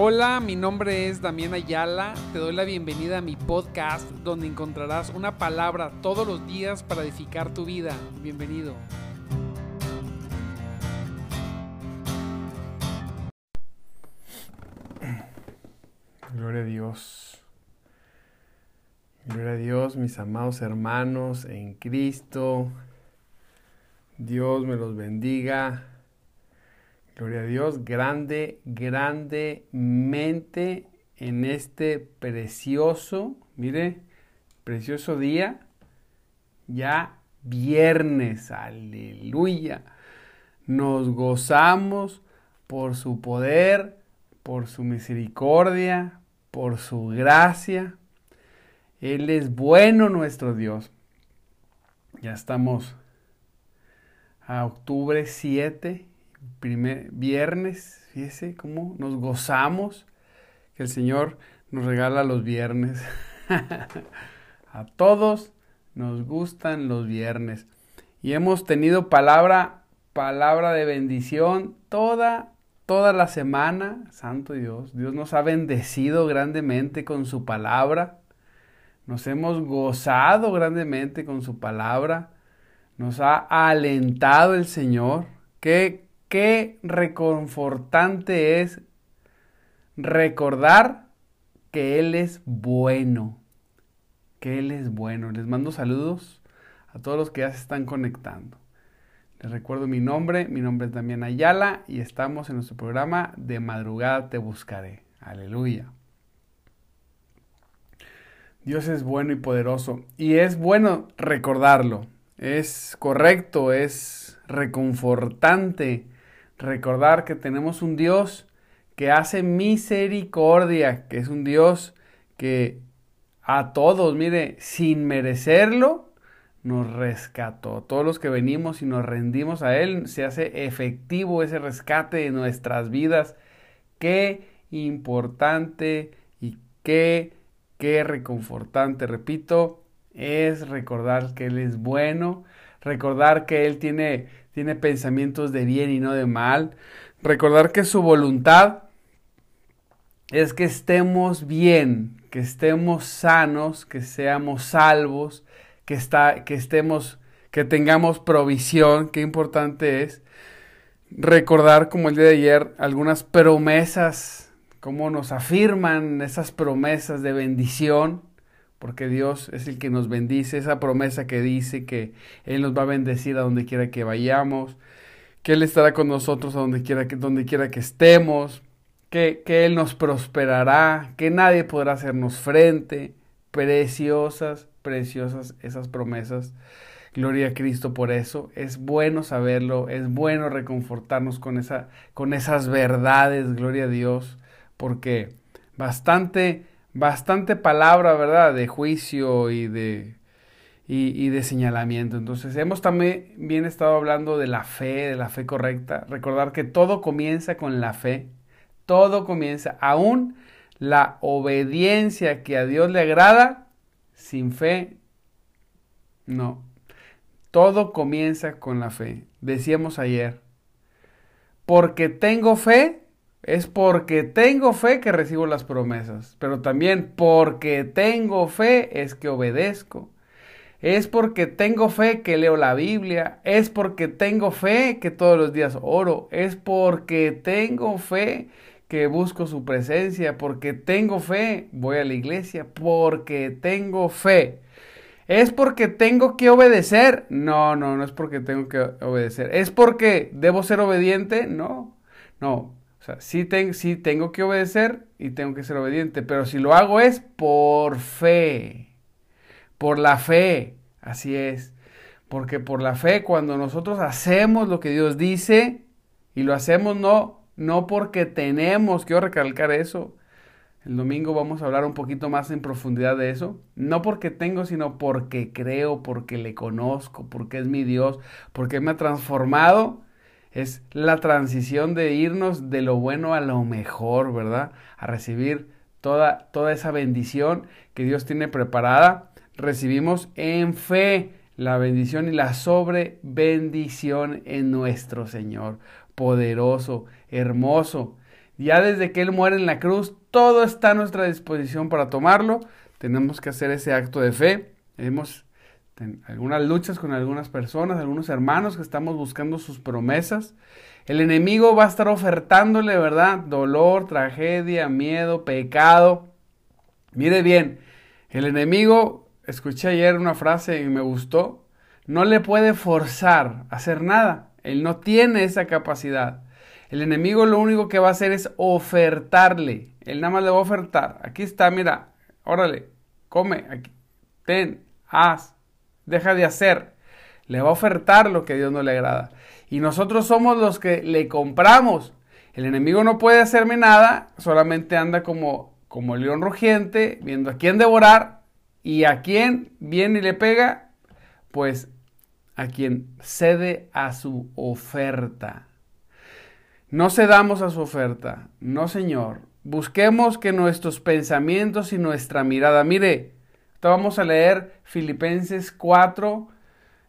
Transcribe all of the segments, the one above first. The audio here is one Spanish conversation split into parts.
Hola, mi nombre es Damián Ayala. Te doy la bienvenida a mi podcast donde encontrarás una palabra todos los días para edificar tu vida. Bienvenido. Gloria a Dios. Gloria a Dios, mis amados hermanos en Cristo. Dios me los bendiga. Gloria a Dios, grande, grandemente en este precioso, mire, precioso día, ya viernes, aleluya. Nos gozamos por su poder, por su misericordia, por su gracia. Él es bueno nuestro Dios. Ya estamos a octubre 7 primer viernes, fíjese cómo nos gozamos que el Señor nos regala los viernes. A todos nos gustan los viernes. Y hemos tenido palabra, palabra de bendición toda, toda la semana. Santo Dios, Dios nos ha bendecido grandemente con su palabra. Nos hemos gozado grandemente con su palabra. Nos ha alentado el Señor. Qué, qué reconfortante es recordar que Él es bueno, que Él es bueno. Les mando saludos a todos los que ya se están conectando. Les recuerdo mi nombre, mi nombre es Damián Ayala y estamos en nuestro programa De madrugada te buscaré. Aleluya. Dios es bueno y poderoso y es bueno recordarlo. Es correcto, es reconfortante recordar que tenemos un Dios que hace misericordia, que es un Dios que a todos, mire, sin merecerlo, nos rescató. Todos los que venimos y nos rendimos a Él, se hace efectivo ese rescate de nuestras vidas. Qué importante y qué, qué reconfortante, repito, es recordar que Él es bueno, recordar que Él tiene tiene pensamientos de bien y no de mal. Recordar que su voluntad es que estemos bien, que estemos sanos, que seamos salvos, que, está, que estemos, que tengamos provisión, qué importante es. Recordar, como el día de ayer, algunas promesas, cómo nos afirman esas promesas de bendición porque Dios es el que nos bendice, esa promesa que dice que Él nos va a bendecir a donde quiera que vayamos, que Él estará con nosotros a donde quiera que, que estemos, que, que Él nos prosperará, que nadie podrá hacernos frente. Preciosas, preciosas esas promesas. Gloria a Cristo por eso. Es bueno saberlo, es bueno reconfortarnos con, esa, con esas verdades, gloria a Dios, porque bastante bastante palabra, ¿verdad? De juicio y de, y, de señalamiento. Entonces, hemos también bien estado hablando de la fe, de la fe correcta. Recordar que todo comienza con la fe. Todo comienza, aún la obediencia que a Dios le agrada, sin fe, no. Todo comienza con la fe. Decíamos ayer, porque tengo fe, es porque tengo fe que recibo las promesas, pero también porque tengo fe es que obedezco. Es porque tengo fe que leo la Biblia, es porque tengo fe que todos los días oro, es porque tengo fe que busco su presencia, porque tengo fe, voy a la iglesia, porque tengo fe. ¿Es porque tengo que obedecer? No, no, no es porque tengo que obedecer. ¿Es porque debo ser obediente? No, no, sea, sí, tengo que obedecer y tengo que ser obediente, pero si lo hago es por fe, por la fe, así es. Porque por la fe, cuando nosotros hacemos lo que Dios dice, y lo hacemos no, no porque tenemos, quiero recalcar eso, el domingo vamos a hablar un poquito más en profundidad de eso. No porque tengo, sino porque creo, porque le conozco, porque es mi Dios, porque me ha transformado es la transición de irnos de lo bueno a lo mejor, ¿verdad? A recibir toda, toda esa bendición que Dios tiene preparada. Recibimos en fe la bendición y la sobre bendición en nuestro Señor. Poderoso, hermoso. Ya desde que Él muere en la cruz, todo está a nuestra disposición para tomarlo. Tenemos que hacer ese acto de fe. Hemos algunas luchas con algunas personas, algunos hermanos que estamos buscando sus promesas. El enemigo va a estar ofertándole, ¿verdad? Dolor, tragedia, miedo, pecado. Mire bien, el enemigo, escuché ayer una frase y me gustó, no le puede forzar a hacer nada. Él no tiene esa capacidad. El enemigo lo único que va a hacer es ofertarle. Él nada más le va a ofertar. Aquí está, mira, órale, come, aquí, ten, haz, deja de hacer. Le va a ofertar lo que Dios no le agrada. Y nosotros somos los que le compramos. El enemigo no puede hacerme nada, solamente anda como, como león rugiente, viendo a quién devorar y a quién viene y le pega, pues a quien cede a su oferta. No cedamos a su oferta, no Señor. Busquemos que nuestros pensamientos y nuestra mirada, mire, vamos a leer Filipenses 4,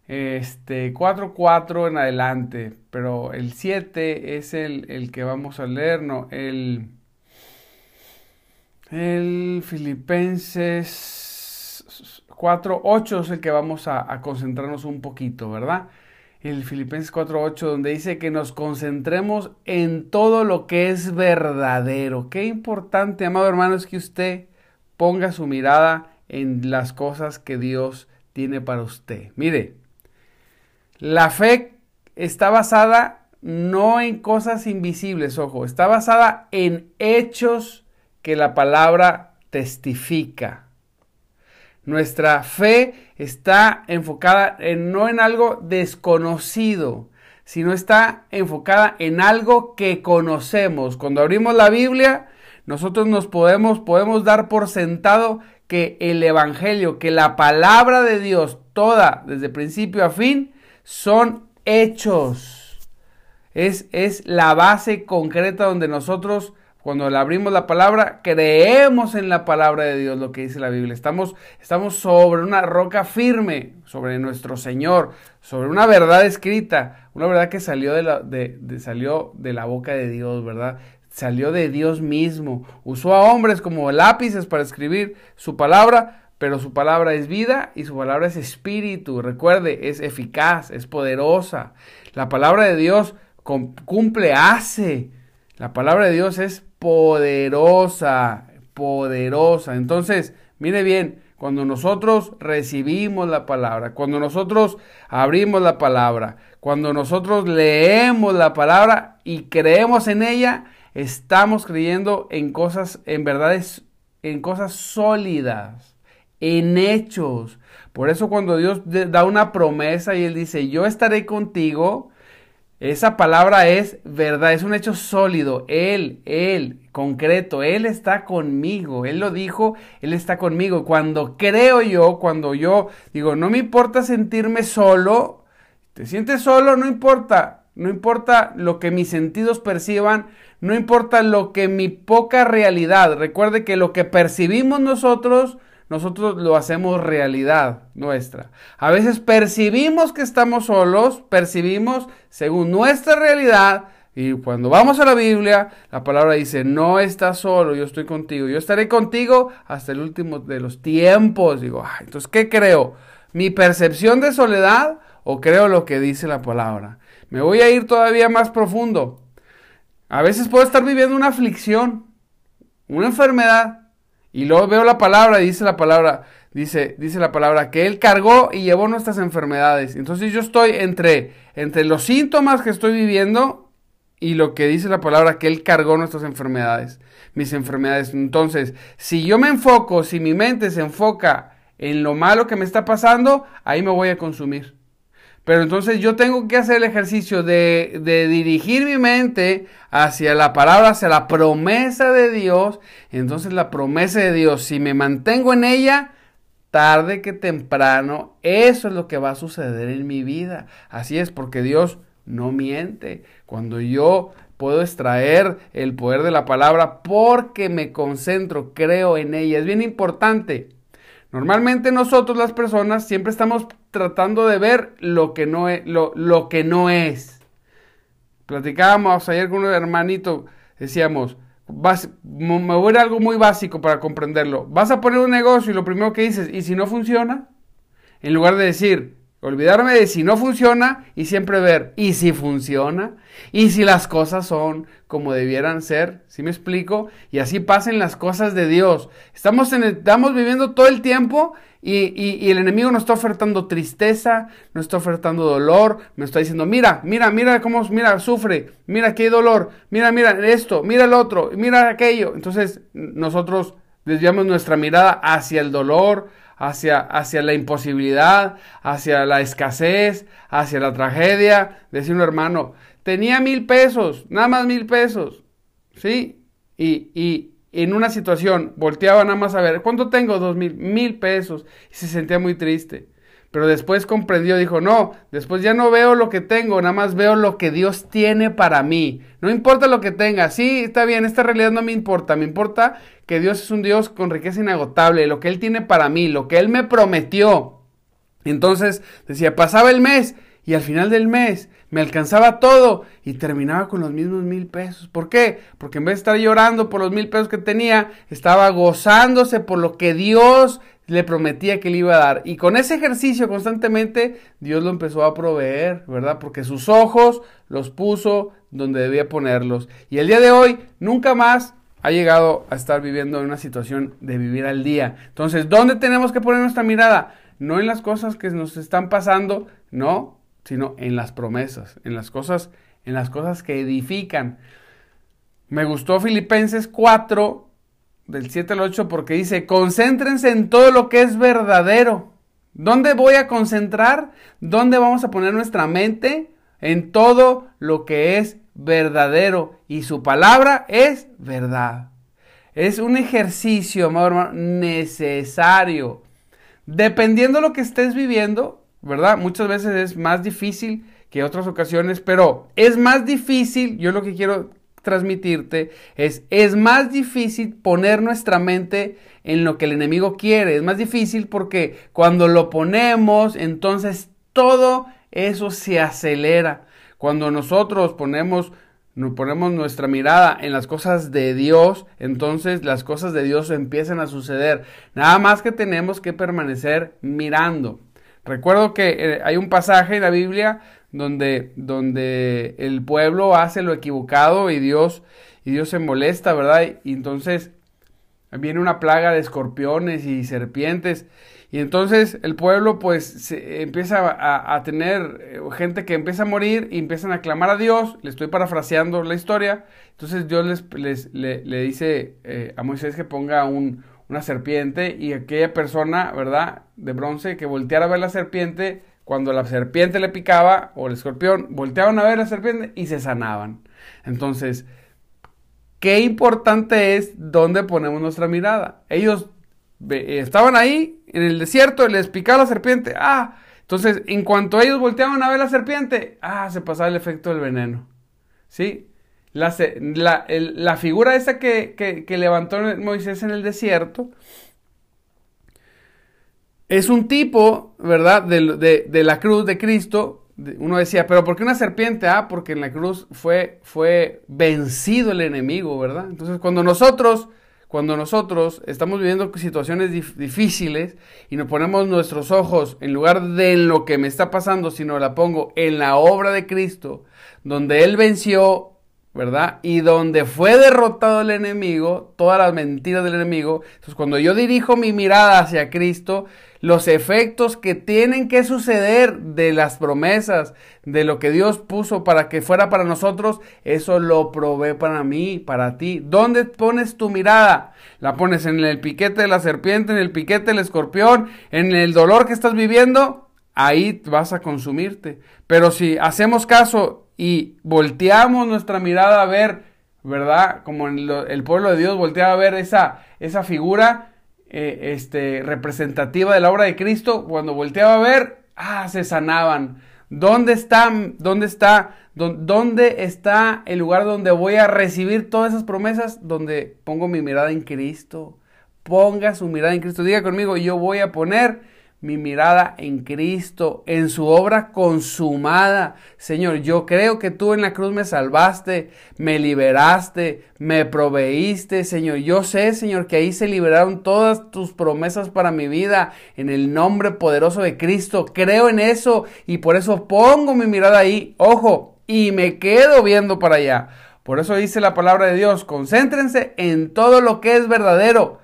este, 4, 4 en adelante, pero el 7 es el, el, que vamos a leer, no, el, el Filipenses 4, 8 es el que vamos a, a concentrarnos un poquito, ¿verdad? El Filipenses 4, 8, donde dice que nos concentremos en todo lo que es verdadero. Qué importante, amado hermano, es que usted ponga su mirada en las cosas que Dios tiene para usted. Mire, la fe está basada no en cosas invisibles, ojo, está basada en hechos que la palabra testifica. Nuestra fe está enfocada en, no en algo desconocido, sino está enfocada en algo que conocemos. Cuando abrimos la Biblia, nosotros nos podemos, podemos dar por sentado que el Evangelio, que la palabra de Dios, toda, desde principio a fin, son hechos. Es, es la base concreta donde nosotros, cuando le abrimos la palabra, creemos en la palabra de Dios, lo que dice la Biblia. Estamos, estamos sobre una roca firme, sobre nuestro Señor, sobre una verdad escrita, una verdad que salió de la, de, salió de la boca de Dios, ¿verdad? Salió de Dios mismo. Usó a hombres como lápices para escribir su palabra, pero su palabra es vida y su palabra es espíritu. Recuerde, es eficaz, es poderosa. La palabra de Dios cumple, hace. La palabra de Dios es poderosa, poderosa. Entonces, mire bien, cuando nosotros recibimos la palabra, cuando nosotros abrimos la palabra, cuando nosotros leemos la palabra y creemos en ella, Estamos creyendo en cosas, en verdades, en cosas sólidas, en hechos. Por eso cuando Dios da una promesa y Él dice, yo estaré contigo, esa palabra es verdad, es un hecho sólido. Él, Él, concreto, Él está conmigo. Él lo dijo, Él está conmigo. Cuando creo yo, cuando yo digo, no me importa sentirme solo, te sientes solo, no importa, no importa lo que mis sentidos perciban, no importa lo que mi poca realidad, recuerde que lo que percibimos nosotros, nosotros lo hacemos realidad nuestra. A veces percibimos que estamos solos, percibimos según nuestra realidad, y cuando vamos a la Biblia, la palabra dice, no estás solo, yo estoy contigo, yo estaré contigo hasta el último de los tiempos. Digo, entonces, ¿qué creo? ¿Mi percepción de soledad o creo lo que dice la palabra? Me voy a ir todavía más profundo. A veces puedo estar viviendo una aflicción, una enfermedad, y luego veo la palabra dice la palabra, dice, dice la palabra que Él cargó y llevó nuestras enfermedades. Entonces yo estoy entre, entre los síntomas que estoy viviendo y lo que dice la palabra que Él cargó nuestras enfermedades, mis enfermedades. Entonces, si yo me enfoco, si mi mente se enfoca en lo malo que me está pasando, ahí me voy a consumir. Pero entonces yo tengo que hacer el ejercicio de, dirigir mi mente hacia la palabra, hacia la promesa de Dios. Entonces la promesa de Dios, si me mantengo en ella, tarde que temprano, eso es lo que va a suceder en mi vida. Así es, porque Dios no miente. Cuando yo puedo extraer el poder de la palabra porque me concentro, creo en ella. Es bien importante Normalmente nosotros las personas siempre estamos tratando de ver lo que no es. Lo, que no es. Platicábamos ayer con un hermanito, decíamos, me voy a algo muy básico para comprenderlo. Vas a poner un negocio y lo primero que dices, ¿y si no funciona? En lugar de decir, olvidarme de si no funciona y siempre ver, ¿y si funciona? ¿Y si las cosas son como debieran ser? ¿Sí me explico? Y así pasen las cosas de Dios. Estamos, en estamos viviendo todo el tiempo y, el enemigo nos está ofertando tristeza, nos está ofertando dolor, me está diciendo, mira, mira, mira cómo, mira, sufre, mira que hay dolor, mira, mira esto, mira el otro, mira aquello. Entonces nosotros desviamos nuestra mirada hacia el dolor, hacia, hacia la imposibilidad, hacia la escasez, hacia la tragedia. Decir un hermano, tenía mil pesos, nada más mil pesos, ¿sí? Y, y, en una situación volteaba nada más a ver, ¿cuánto tengo? Dos mil, mil pesos. Y se sentía muy triste. Pero después comprendió, dijo, no, después ya no veo lo que tengo, nada más veo lo que Dios tiene para mí. No importa lo que tenga, sí, está bien, esta realidad no me importa, me importa que Dios es un Dios con riqueza inagotable, lo que Él tiene para mí, lo que Él me prometió. Entonces decía, pasaba el mes y al final del mes me alcanzaba todo y terminaba con los mismos mil pesos. ¿Por qué? Porque en vez de estar llorando por los mil pesos que tenía, estaba gozándose por lo que Dios le prometía que le iba a dar. Y con ese ejercicio constantemente, Dios lo empezó a proveer, ¿verdad? Porque sus ojos los puso donde debía ponerlos. Y el día de hoy, nunca más ha llegado a estar viviendo en una situación de vivir al día. Entonces, ¿dónde tenemos que poner nuestra mirada? No en las cosas que nos están pasando, no, sino en las promesas, en las cosas, en las cosas que edifican. Me gustó Filipenses 4, del 7 al 8, porque dice, concéntrense en todo lo que es verdadero. ¿Dónde voy a concentrar? ¿Dónde vamos a poner nuestra mente? En todo lo que es verdadero. Y su palabra es verdad. Es un ejercicio, amado hermano, necesario. Dependiendo de lo que estés viviendo, ¿verdad? Muchas veces es más difícil que otras ocasiones, pero es más difícil, yo lo que quiero transmitirte es, es más difícil poner nuestra mente en lo que el enemigo quiere, es más difícil porque cuando lo ponemos, entonces todo eso se acelera. Cuando nosotros ponemos ponemos nuestra mirada en las cosas de Dios, entonces las cosas de Dios empiezan a suceder. Nada más que tenemos que permanecer mirando. Recuerdo que eh, hay un pasaje en la Biblia donde, donde el pueblo hace lo equivocado y Dios, y Dios se molesta, ¿verdad? Y entonces viene una plaga de escorpiones y serpientes. Y entonces el pueblo pues se empieza a, tener eh, gente que empieza a morir y empiezan a clamar a Dios. Le estoy parafraseando la historia. Entonces Dios les, le, dice eh, a Moisés que ponga un, una serpiente y aquella persona, ¿verdad? De bronce que volteara a ver la serpiente, cuando la serpiente le picaba o el escorpión, volteaban a ver la serpiente y se sanaban. Entonces, qué importante es dónde ponemos nuestra mirada. Ellos estaban ahí en el desierto, les picaba la serpiente, ah, entonces en cuanto ellos volteaban a ver la serpiente, ah, se pasaba el efecto del veneno. ¿Sí? La, la, figura esa que, levantó Moisés en el desierto es un tipo, ¿verdad? De, la cruz de Cristo. Uno decía, pero ¿por qué una serpiente? Ah, porque en la cruz fue, vencido el enemigo, ¿verdad? Entonces cuando nosotros, cuando nosotros estamos viviendo situaciones difíciles y nos ponemos nuestros ojos en lugar de en lo que me está pasando, sino la pongo en la obra de Cristo, donde Él venció ¿verdad? Y donde fue derrotado el enemigo, todas las mentiras del enemigo, entonces cuando yo dirijo mi mirada hacia Cristo, los efectos que tienen que suceder de las promesas, de lo que Dios puso para que fuera para nosotros, eso lo probé para mí, para ti. ¿Dónde pones tu mirada? ¿La pones en el piquete de la serpiente, en el piquete del escorpión, en el dolor que estás viviendo? Ahí vas a consumirte. Pero si hacemos caso y volteamos nuestra mirada a ver, ¿verdad? Como el, pueblo de Dios volteaba a ver esa, esa figura eh, este, representativa de la obra de Cristo, cuando volteaba a ver, ah, se sanaban. ¿Dónde está, dónde está, dónde está el lugar donde voy a recibir todas esas promesas? Donde pongo mi mirada en Cristo. Ponga su mirada en Cristo. Diga conmigo, yo voy a poner mi mirada en Cristo, en su obra consumada. Señor, yo creo que tú en la cruz me salvaste, me liberaste, me proveíste, Señor. Yo sé, Señor, que ahí se liberaron todas tus promesas para mi vida en el nombre poderoso de Cristo. Creo en eso y por eso pongo mi mirada ahí, ojo, y me quedo viendo para allá. Por eso dice la palabra de Dios, concéntrense en todo lo que es verdadero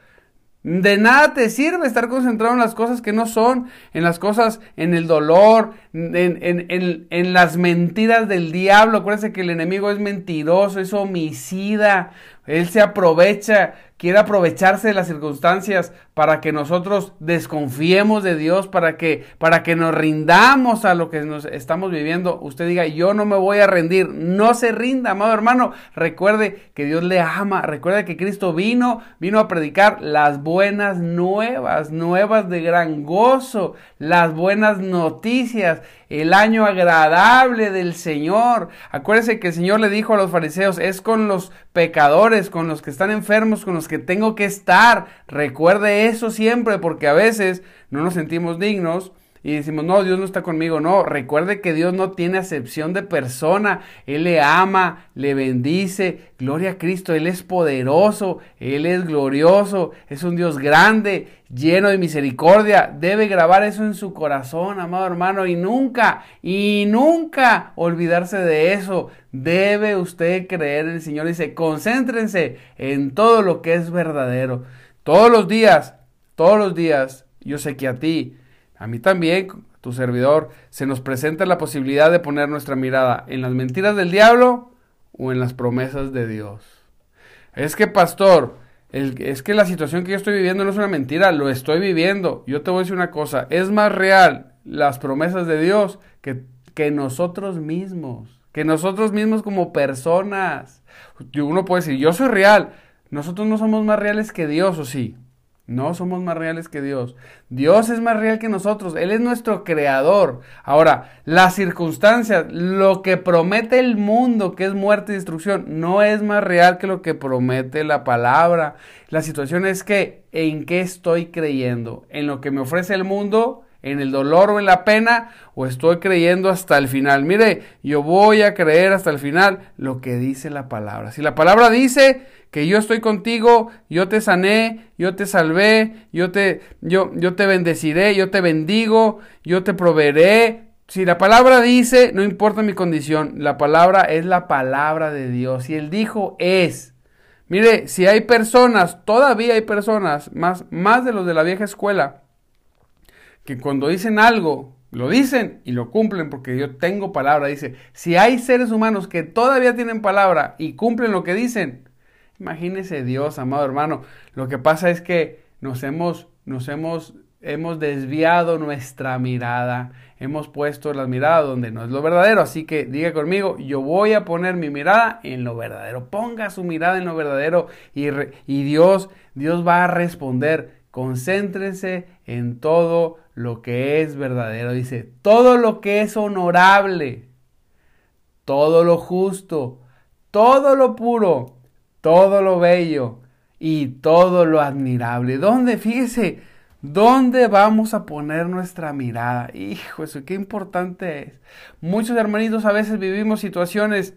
de nada te sirve estar concentrado en las cosas que no son, en las cosas, en el dolor, en, en, en, las mentiras del diablo. Acuérdense que el enemigo es mentiroso, es homicida. Él se aprovecha, quiere aprovecharse de las circunstancias para que nosotros desconfiemos de Dios, para que, para que nos rindamos a lo que nos estamos viviendo. Usted diga, yo no me voy a rendir. No se rinda, amado hermano. Recuerde que Dios le ama. Recuerde que Cristo vino, vino a predicar las buenas nuevas, nuevas de gran gozo, las buenas noticias el año agradable del Señor. Acuérdese que el Señor le dijo a los fariseos, es con los pecadores, con los que están enfermos, con los que tengo que estar. Recuerde eso siempre, porque a veces no nos sentimos dignos y decimos, no, Dios no está conmigo. No, recuerde que Dios no tiene acepción de persona. Él le ama, le bendice. Gloria a Cristo, Él es poderoso, Él es glorioso, es un Dios grande, lleno de misericordia. Debe grabar eso en su corazón, amado hermano, y nunca, y nunca olvidarse de eso. Debe usted creer en el Señor. Dice, concéntrense en todo lo que es verdadero. Todos los días, todos los días, yo sé que a ti, a mí también, tu servidor, se nos presenta la posibilidad de poner nuestra mirada en las mentiras del diablo o en las promesas de Dios. Es que, pastor, es que la situación que yo estoy viviendo no es una mentira, lo estoy viviendo. Yo te voy a decir una cosa, es más real las promesas de Dios que, que nosotros mismos, que nosotros mismos como personas. Uno puede decir, yo soy real, nosotros no somos más reales que Dios, ¿o sí? No somos más reales que Dios. Dios es más real que nosotros. Él es nuestro creador. Ahora, las circunstancias, lo que promete el mundo, que es muerte y destrucción, no es más real que lo que promete la palabra. La situación es que, ¿en qué estoy creyendo? ¿En lo que me ofrece el mundo? ¿En el dolor o en la pena? ¿O estoy creyendo hasta el final? Mire, yo voy a creer hasta el final lo que dice la palabra. Si la palabra dice que yo estoy contigo, yo te sané, yo te salvé, yo te, yo, yo te bendeciré, yo te bendigo, yo te proveeré. Si la palabra dice, no importa mi condición, la palabra es la palabra de Dios. Y él dijo es. Mire, si hay personas, todavía hay personas, más, más de los de la vieja escuela, que cuando dicen algo, lo dicen y lo cumplen porque yo tengo palabra. Dice, si hay seres humanos que todavía tienen palabra y cumplen lo que dicen, Imagínese Dios, amado hermano. Lo que pasa es que nos hemos, nos hemos, hemos desviado nuestra mirada. Hemos puesto la mirada donde no es lo verdadero. Así que diga conmigo, yo voy a poner mi mirada en lo verdadero. Ponga su mirada en lo verdadero y, y Dios, Dios va a responder. Concéntrese en todo lo que es verdadero. Dice, todo lo que es honorable, todo lo justo, todo lo puro, todo lo bello y todo lo admirable. ¿Dónde? Fíjese, ¿dónde vamos a poner nuestra mirada? Hijo, eso qué importante es. Muchos hermanitos a veces vivimos situaciones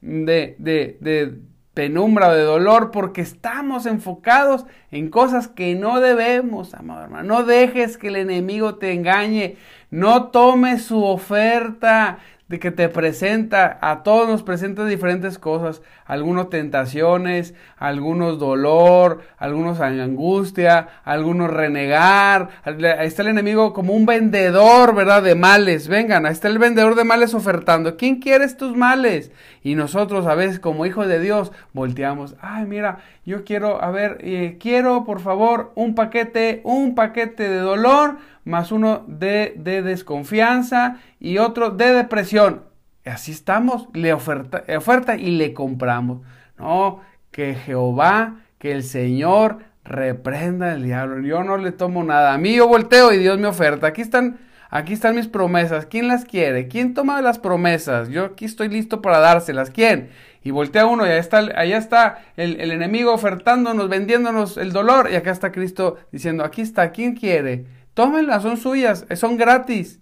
de, de, de penumbra de dolor porque estamos enfocados en cosas que no debemos, amado hermano. No dejes que el enemigo te engañe. No tomes su oferta de que te presenta, a todos nos presenta diferentes cosas, algunos tentaciones, algunos dolor, algunos angustia, algunos renegar, ahí está el enemigo como un vendedor, ¿verdad? De males, vengan, ahí está el vendedor de males ofertando, ¿quién quiere estos males? Y nosotros a veces como hijos de Dios volteamos, ay mira, yo quiero, a ver, eh, quiero por favor un paquete, un paquete de dolor, más uno de, de desconfianza y otro de depresión. Así estamos, le oferta, y le compramos. No, que Jehová, que el Señor reprenda al diablo. Yo no le tomo nada. A mí yo volteo y Dios me oferta. Aquí están, aquí están mis promesas. ¿Quién las quiere? ¿Quién toma las promesas? Yo aquí estoy listo para dárselas. ¿Quién? Y voltea uno y allá está, está el, el enemigo ofertándonos, vendiéndonos el dolor. Y acá está Cristo diciendo, aquí está, ¿quién quiere? Tómenlas, son suyas, son gratis.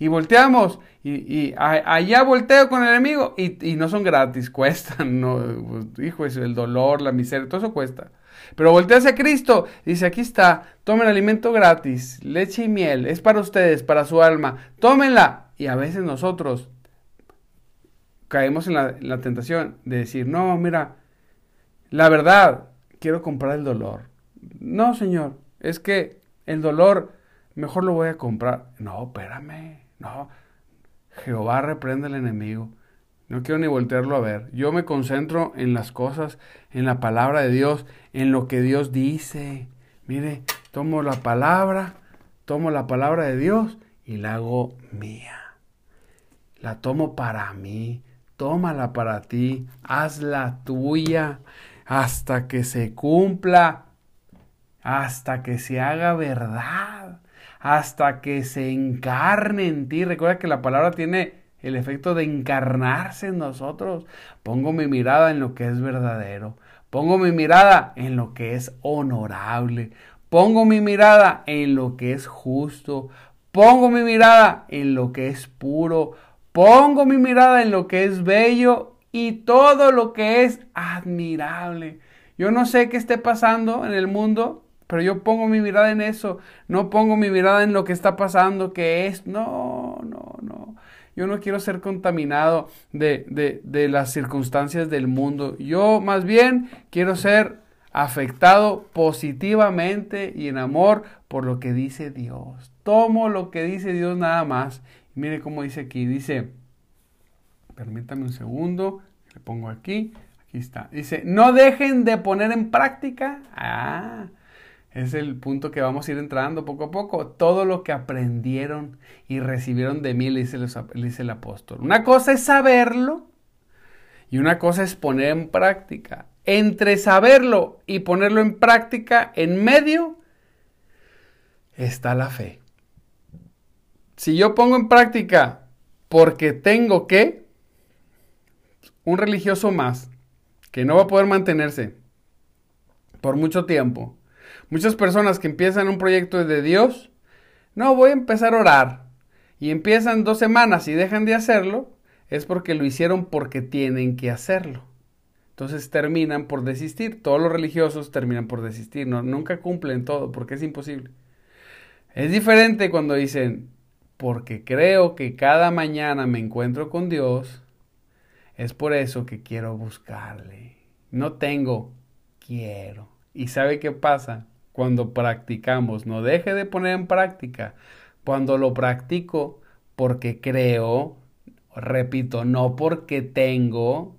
Y volteamos, y, allá volteo con el enemigo, y, no son gratis, cuestan, no, pues, hijo, el dolor, la miseria, todo eso cuesta. Pero voltea hacia Cristo, dice, aquí está, tomen alimento gratis, leche y miel, es para ustedes, para su alma, tómenla. Y a veces nosotros caemos en la, tentación de decir, no, mira, la verdad, quiero comprar el dolor. No, Señor, es que el dolor mejor lo voy a comprar. No, espérame, no. Jehová reprende al enemigo. No quiero ni voltearlo a ver. Yo me concentro en las cosas, en la palabra de Dios, en lo que Dios dice. Mire, tomo la palabra, tomo la palabra de Dios y la hago mía. La tomo para mí, tómala para ti, hazla tuya hasta que se cumpla, hasta que se haga verdad, hasta que se encarne en ti. Recuerda que la palabra tiene el efecto de encarnarse en nosotros. Pongo mi mirada en lo que es verdadero. Pongo mi mirada en lo que es honorable. Pongo mi mirada en lo que es justo. Pongo mi mirada en lo que es puro. Pongo mi mirada en lo que es bello y todo lo que es admirable. Yo no sé qué esté pasando en el mundo, pero yo pongo mi mirada en eso. No pongo mi mirada en lo que está pasando, que es... No, no, no. Yo no quiero ser contaminado de, de, de las circunstancias del mundo. Yo más bien quiero ser afectado positivamente y en amor por lo que dice Dios. Tomo lo que dice Dios nada más. mire cómo dice aquí. Dice, permítame un segundo, le pongo aquí, aquí está. Dice, no dejen de poner en práctica. Ah, es el punto que vamos a ir entrando poco a poco. Todo lo que aprendieron y recibieron de mí, le dice, dice el apóstol. Una cosa es saberlo y una cosa es poner en práctica. Entre saberlo y ponerlo en práctica, en medio, está la fe. Si yo pongo en práctica porque tengo que, un religioso más, que no va a poder mantenerse por mucho tiempo, Muchas personas que empiezan un proyecto de Dios, no, voy a empezar a orar, y empiezan dos semanas y dejan de hacerlo, es porque lo hicieron porque tienen que hacerlo. Entonces terminan por desistir. Todos los religiosos terminan por desistir. No, nunca cumplen todo porque es imposible. Es diferente cuando dicen, porque creo que cada mañana me encuentro con Dios, es por eso que quiero buscarle. No tengo, quiero. ¿Y sabe qué pasa? Cuando practicamos. No deje de poner en práctica. Cuando lo practico porque creo, repito, no porque tengo,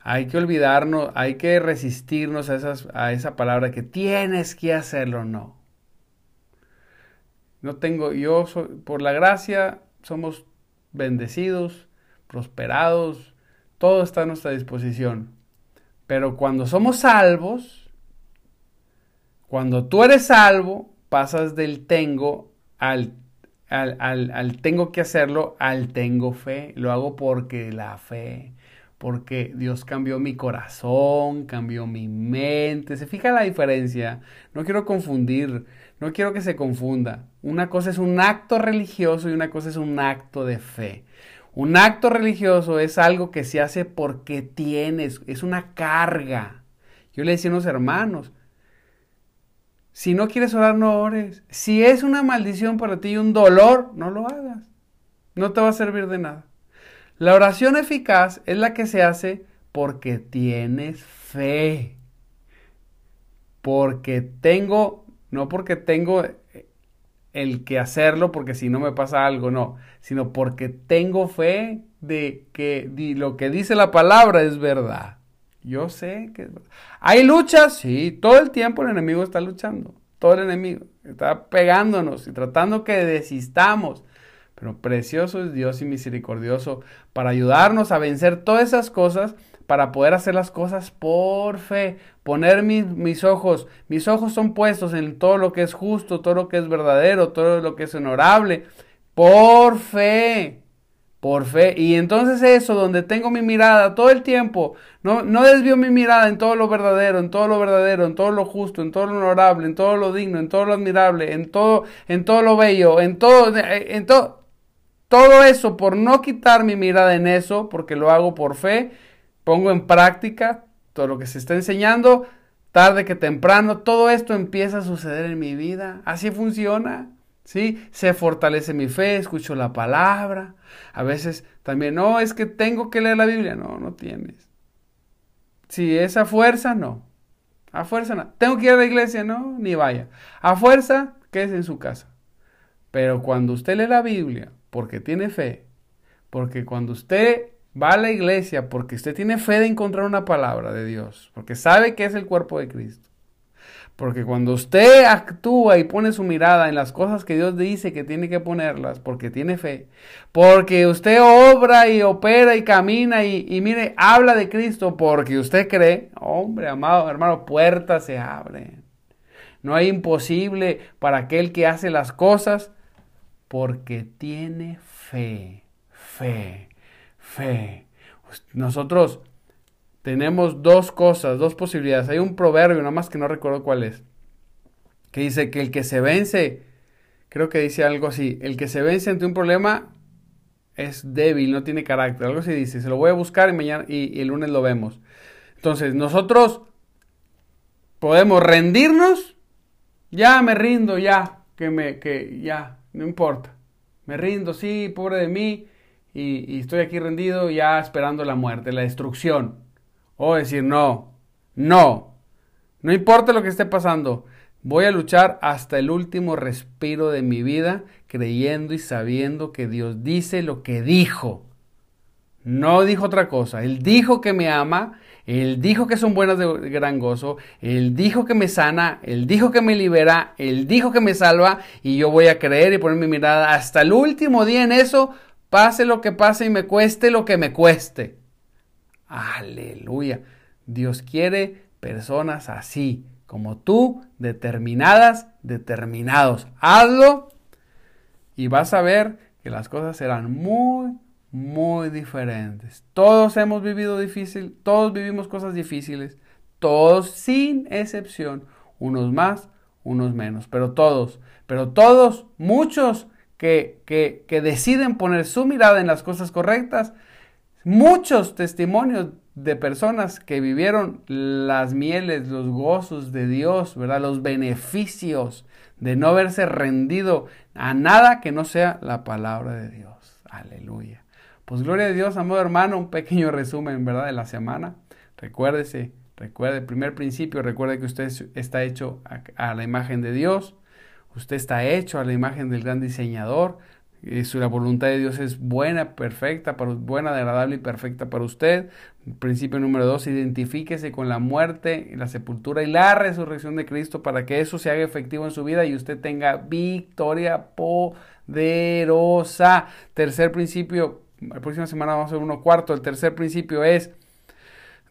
hay que olvidarnos, hay que resistirnos a, a esa palabra que tienes que hacerlo, no. No tengo, yo por la gracia somos bendecidos, prosperados, todo está a nuestra disposición. Pero cuando somos salvos, cuando tú eres salvo, pasas del tengo al, al, tengo que hacerlo al tengo fe. Lo hago porque la fe, porque Dios cambió mi corazón, cambió mi mente. ¿Se fija la diferencia? No quiero confundir, no quiero que se confunda. Una cosa es un acto religioso y una cosa es un acto de fe. Un acto religioso es algo que se hace porque tienes, es una carga. Yo le decía a unos hermanos, si no quieres orar, no ores. Si es una maldición para ti y un dolor, no lo hagas. No te va a servir de nada. La oración eficaz es la que se hace porque tienes fe. Porque tengo, no porque tengo el que hacerlo, porque si no me pasa algo, no, sino porque tengo fe de que lo que dice la palabra es verdad. Yo sé que... ¿Hay luchas? Sí, todo el tiempo el enemigo está luchando. Todo el enemigo está pegándonos y tratando que desistamos. Pero precioso es Dios y misericordioso para ayudarnos a vencer todas esas cosas, para poder hacer las cosas por fe. Poner mis, mis ojos, mis ojos son puestos en todo lo que es justo, todo lo que es verdadero, todo lo que es honorable. Por fe por fe. Y entonces eso, donde tengo mi mirada todo el tiempo, no, no desvío mi mirada en todo lo verdadero, en todo lo verdadero, en todo lo justo, en todo lo honorable, en todo lo digno, en todo lo admirable, en todo, en todo lo bello, en todo, en todo, todo eso, por no quitar mi mirada en eso, porque lo hago por fe, pongo en práctica todo lo que se está enseñando, tarde que temprano, todo esto empieza a suceder en mi vida. Así funciona. ¿Sí? Se fortalece mi fe, escucho la palabra. A veces también, no, es que tengo que leer la Biblia. No, no tienes. Si esa fuerza, no. A fuerza no. Tengo que ir a la iglesia, no, ni vaya. A fuerza, quédese en su casa. Pero cuando usted lee la Biblia, porque tiene fe, porque cuando usted va a la iglesia, porque usted tiene fe de encontrar una palabra de Dios, porque sabe que es el cuerpo de Cristo, porque cuando usted actúa y pone su mirada en las cosas que Dios dice que tiene que ponerlas, porque tiene fe, porque usted obra y opera y camina y, mire, habla de Cristo porque usted cree, hombre, amado hermano, puertas se abren. No hay imposible para aquel que hace las cosas porque tiene fe, fe, fe. Nosotros tenemos dos cosas, dos posibilidades. Hay un proverbio, nada más que no recuerdo cuál es, que dice que el que se vence, creo que dice algo así, el que se vence ante un problema es débil, no tiene carácter, algo así dice, se lo voy a buscar y mañana y, el lunes lo vemos. Entonces, nosotros podemos rendirnos, ya me rindo, ya, que me, que ya, no importa. Me rindo, sí, pobre de mí, y, y estoy aquí rendido ya esperando la muerte, la destrucción. O decir, no, no, no importa lo que esté pasando, voy a luchar hasta el último respiro de mi vida creyendo y sabiendo que Dios dice lo que dijo. No dijo otra cosa. Él dijo que me ama, Él dijo que son buenas de gran gozo, Él dijo que me sana, Él dijo que me libera, Él dijo que me salva y yo voy a creer y poner mi mirada hasta el último día en eso, pase lo que pase y me cueste lo que me cueste. Aleluya. Dios quiere personas así, como tú, determinadas, determinados. Hazlo y vas a ver que las cosas serán muy, muy diferentes. Todos hemos vivido difícil, todos vivimos cosas difíciles, todos sin excepción, unos más, unos menos, pero todos, pero todos, muchos que, que, que deciden poner su mirada en las cosas correctas, muchos testimonios de personas que vivieron las mieles, los gozos de Dios, ¿verdad? Los beneficios de no haberse rendido a nada que no sea la palabra de Dios. Aleluya. Pues gloria a Dios, amado hermano, un pequeño resumen, ¿verdad? De la semana. Recuérdese, recuerde el primer principio, recuerde que usted está hecho a la imagen de Dios. Usted está hecho a la imagen del gran diseñador la voluntad de Dios es buena, perfecta, buena, agradable y perfecta para usted. Principio número dos, identifíquese con la muerte, la sepultura y la resurrección de Cristo para que eso se haga efectivo en su vida y usted tenga victoria poderosa. Tercer principio, la próxima semana vamos a ver uno cuarto. El tercer principio es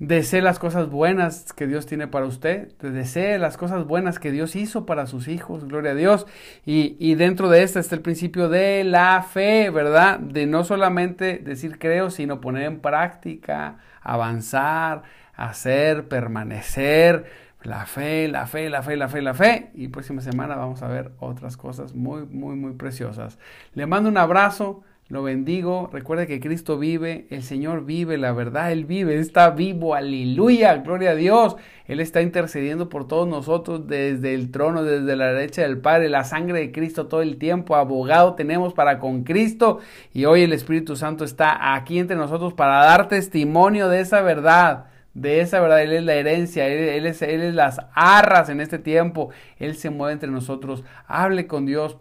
Desee las cosas buenas que Dios tiene para usted. Desee las cosas buenas que Dios hizo para sus hijos. Gloria a Dios. Y, dentro de esta está el principio de la fe, ¿verdad? De no solamente decir creo, sino poner en práctica, avanzar, hacer, permanecer. La fe, la fe, la fe, la fe, la fe. Y próxima semana vamos a ver otras cosas muy, muy, muy preciosas. Le mando un abrazo lo bendigo. Recuerde que Cristo vive, el Señor vive, la verdad, Él vive, está vivo, aleluya, gloria a Dios. Él está intercediendo por todos nosotros desde el trono, desde la derecha del Padre, la sangre de Cristo todo el tiempo, abogado tenemos para con Cristo y hoy el Espíritu Santo está aquí entre nosotros para dar testimonio de esa verdad de esa verdad, Él es la herencia, él, es, él es las arras en este tiempo, Él se mueve entre nosotros, hable con Dios,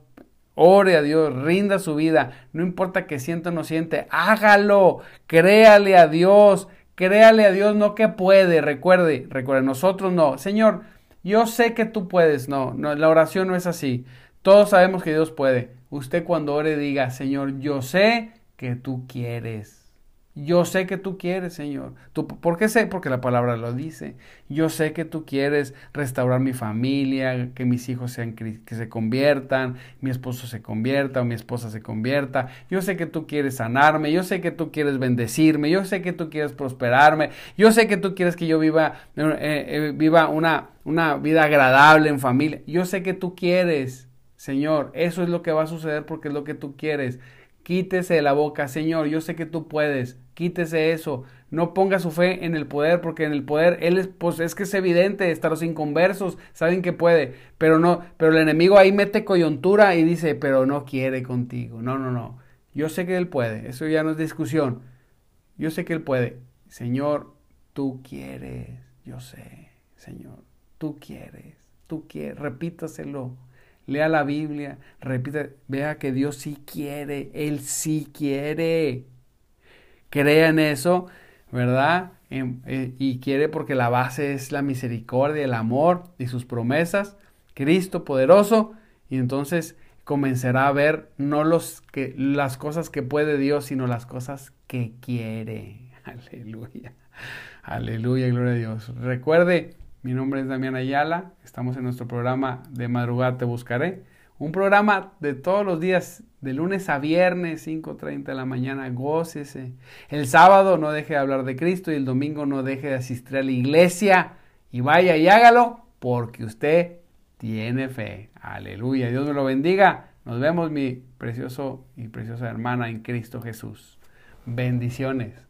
Ore a Dios, rinda su vida, no importa que sienta o no siente, hágalo, créale a Dios, créale a Dios, no que puede, recuerde, recuerde, nosotros no. Señor, yo sé que tú puedes, no, no, la oración no es así. Todos sabemos que Dios puede. Usted cuando ore diga, Señor, yo sé que tú quieres. Yo sé que tú quieres, Señor. ¿Tú, ¿Por qué sé? Porque la palabra lo dice. Yo sé que tú quieres restaurar mi familia, que mis hijos sean, que se conviertan, mi esposo se convierta o mi esposa se convierta. Yo sé que tú quieres sanarme. Yo sé que tú quieres bendecirme. Yo sé que tú quieres prosperarme. Yo sé que tú quieres que yo viva, eh, eh, viva una, una vida agradable en familia. Yo sé que tú quieres, Señor. Eso es lo que va a suceder porque es lo que tú quieres. Quítese de la boca, Señor, yo sé que tú puedes, quítese eso. No ponga su fe en el poder, porque en el poder, él es, pues es que es evidente, hasta los inconversos saben que puede, pero no, pero el enemigo ahí mete coyuntura y dice, pero no quiere contigo. No, no, no. Yo sé que él puede, eso ya no es discusión. Yo sé que él puede. Señor, tú quieres, yo sé, Señor, tú quieres, tú quieres, repítaselo lea la Biblia, repite, vea que Dios sí quiere, Él sí quiere. Crea en eso, ¿verdad? Eh, y quiere porque la base es la misericordia, el amor y sus promesas, Cristo poderoso, y entonces comenzará a ver no los que, las cosas que puede Dios, sino las cosas que quiere. Aleluya. Aleluya, gloria a Dios. Recuerde, mi nombre es Damián Ayala, estamos en nuestro programa de madrugada Te Buscaré, un programa de todos los días, de lunes a viernes, 5.30 de la mañana, gócese. El sábado no deje de hablar de Cristo y el domingo no deje de asistir a la iglesia y vaya y hágalo porque usted tiene fe. Aleluya, Dios me lo bendiga. Nos vemos mi precioso y preciosa hermana en Cristo Jesús. Bendiciones.